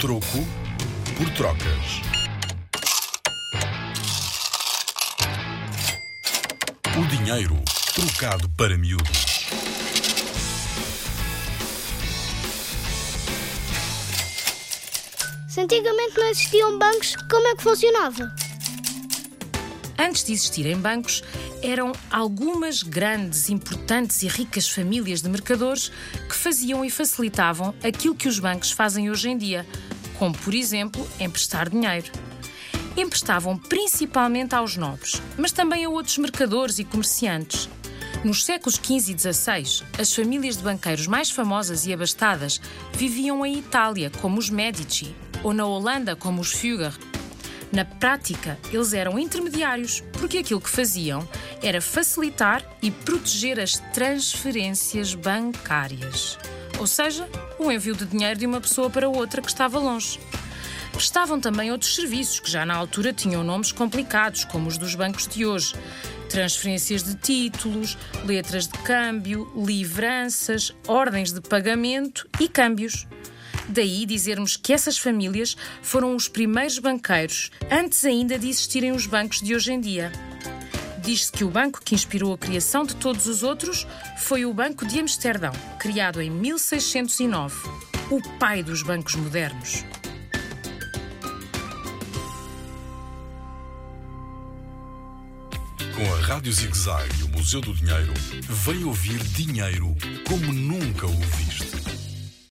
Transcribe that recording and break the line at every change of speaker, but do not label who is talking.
Troco por trocas. O dinheiro trocado para miúdos.
Se antigamente não existiam bancos, como é que funcionava?
Antes de existirem bancos, eram algumas grandes, importantes e ricas famílias de mercadores que faziam e facilitavam aquilo que os bancos fazem hoje em dia, como, por exemplo, emprestar dinheiro. Emprestavam principalmente aos nobres, mas também a outros mercadores e comerciantes. Nos séculos XV e XVI, as famílias de banqueiros mais famosas e abastadas viviam em Itália, como os Medici, ou na Holanda, como os Fugger. Na prática, eles eram intermediários, porque aquilo que faziam era facilitar e proteger as transferências bancárias. Ou seja, o envio de dinheiro de uma pessoa para outra que estava longe. Prestavam também outros serviços que já na altura tinham nomes complicados, como os dos bancos de hoje. Transferências de títulos, letras de câmbio, livranças, ordens de pagamento e câmbios. Daí dizermos que essas famílias foram os primeiros banqueiros, antes ainda de existirem os bancos de hoje em dia. Diz-se que o banco que inspirou a criação de todos os outros foi o Banco de Amsterdão, criado em 1609, o pai dos bancos modernos.
Com a Rádio ZigZag e o Museu do Dinheiro, vem ouvir dinheiro como nunca o viste.